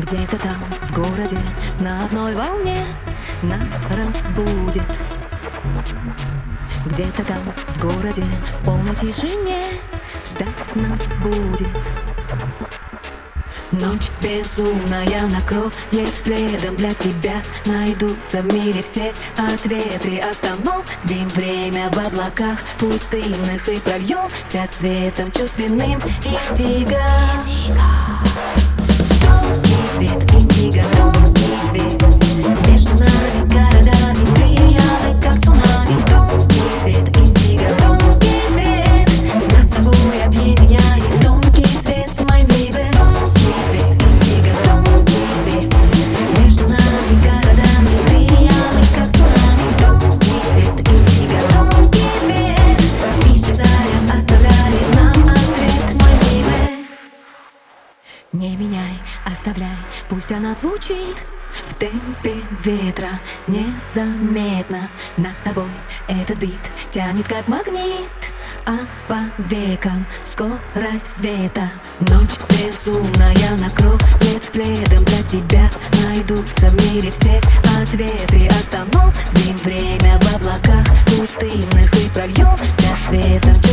Где-то там, в городе, на одной волне Нас разбудит. Где-то там, в городе, в полной тишине Ждать нас будет. Ночь безумная накроет пледом для тебя Найдутся в мире все ответы. Остановим время в облаках пустынных И прольемся цветом чувственным индиго Не меняй, оставляй, пусть она звучит В темпе ветра. Незаметно Нас с тобой этот бит тянет как магнит. А по векам скорость света. Ночь безумная накроет пледом для тебя. Найдутся в мире все ответы. Остановим время в облаках пустынных И прольемся цветом